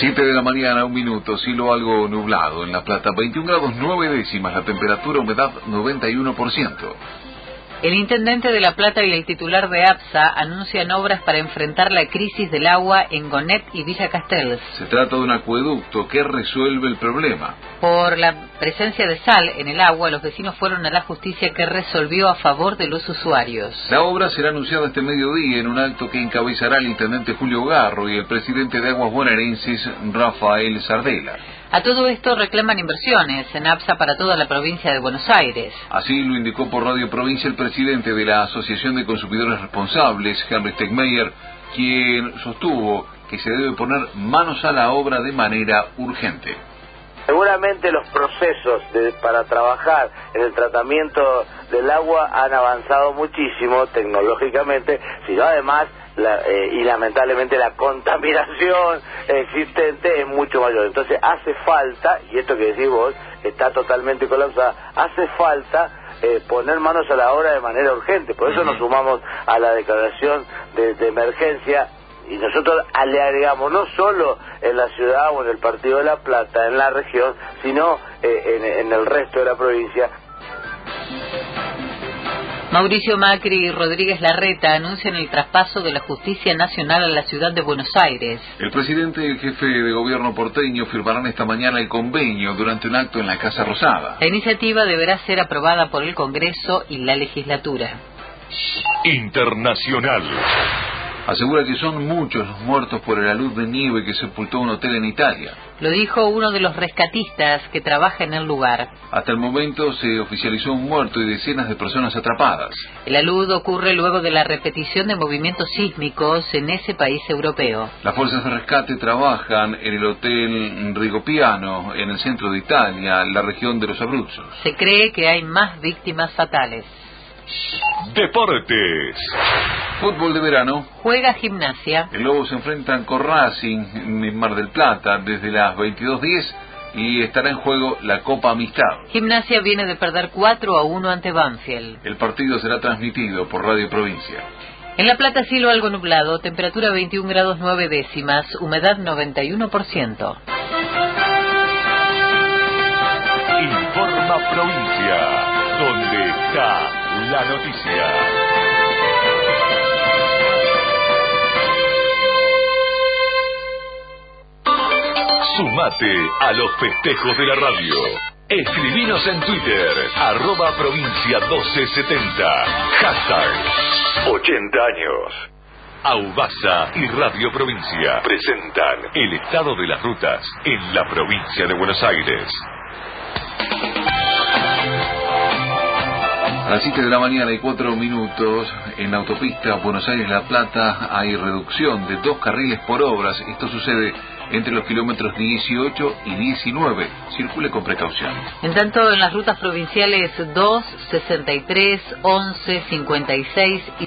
7 de la mañana, un minuto, cielo algo nublado en La Plata, 21 grados 9 décimas, la temperatura, humedad 91%. El intendente de La Plata y el titular de APSA anuncian obras para enfrentar la crisis del agua en Gonet y Villa Castells. Se trata de un acueducto que resuelve el problema. Por la presencia de sal en el agua, los vecinos fueron a la justicia que resolvió a favor de los usuarios. La obra será anunciada este mediodía en un acto que encabezará el intendente Julio Garro y el presidente de Aguas Bonaerenses, Rafael Sardela. A todo esto reclaman inversiones en APSA para toda la provincia de Buenos Aires. Así lo indicó por Radio Provincia el presidente de la Asociación de Consumidores Responsables, Henry Stegmeyer, quien sostuvo que se debe poner manos a la obra de manera urgente. Seguramente los procesos para trabajar en el tratamiento del agua han avanzado muchísimo tecnológicamente, sino además eh, y lamentablemente la contaminación existente es mucho mayor. Entonces hace falta, y esto que decís vos está totalmente colapsada, hace falta eh, poner manos a la obra de manera urgente. Por eso nos sumamos a la declaración de, emergencia y nosotros le agregamos no solo en la ciudad o en el Partido de la Plata, en la región, sino eh, en el resto de la provincia Mauricio Macri y Rodríguez Larreta anuncian el traspaso de la justicia nacional a la ciudad de Buenos Aires. El presidente y el jefe de gobierno porteño firmarán esta mañana el convenio durante un acto en la Casa Rosada. La iniciativa deberá ser aprobada por el Congreso y la legislatura. Internacional. Asegura que son muchos los muertos por el alud de nieve que sepultó un hotel en Italia. Lo dijo uno de los rescatistas que trabaja en el lugar. Hasta el momento se oficializó un muerto y decenas de personas atrapadas. El alud ocurre luego de la repetición de movimientos sísmicos en ese país europeo. Las fuerzas de rescate trabajan en el hotel Rigopiano, en el centro de Italia, la región de los Abruzos. Se cree que hay más víctimas fatales. Deportes. Fútbol de verano. Juega gimnasia. El Lobo se enfrentan con Racing en Mar del Plata desde las 22.10 y estará en juego la Copa Amistad. Gimnasia viene de perder 4 a 1 ante Banfield. El partido será transmitido por Radio Provincia. En La Plata cielo algo nublado, temperatura 21 grados 9 décimas, humedad 91%. Informa Provincia, donde está la noticia. Sumate a los festejos de la radio. Escribinos en Twitter, arroba provincia 1270, hashtag 80 años. Aubasa y Radio Provincia presentan el estado de las rutas en la provincia de Buenos Aires. A las 7 de la mañana y 4 minutos en la autopista Buenos Aires-La Plata hay reducción de dos carriles por obras. Esto sucede entre los kilómetros 18 y 19. Circule con precaución. En tanto, en las rutas provinciales 2, 63, 11, 56 y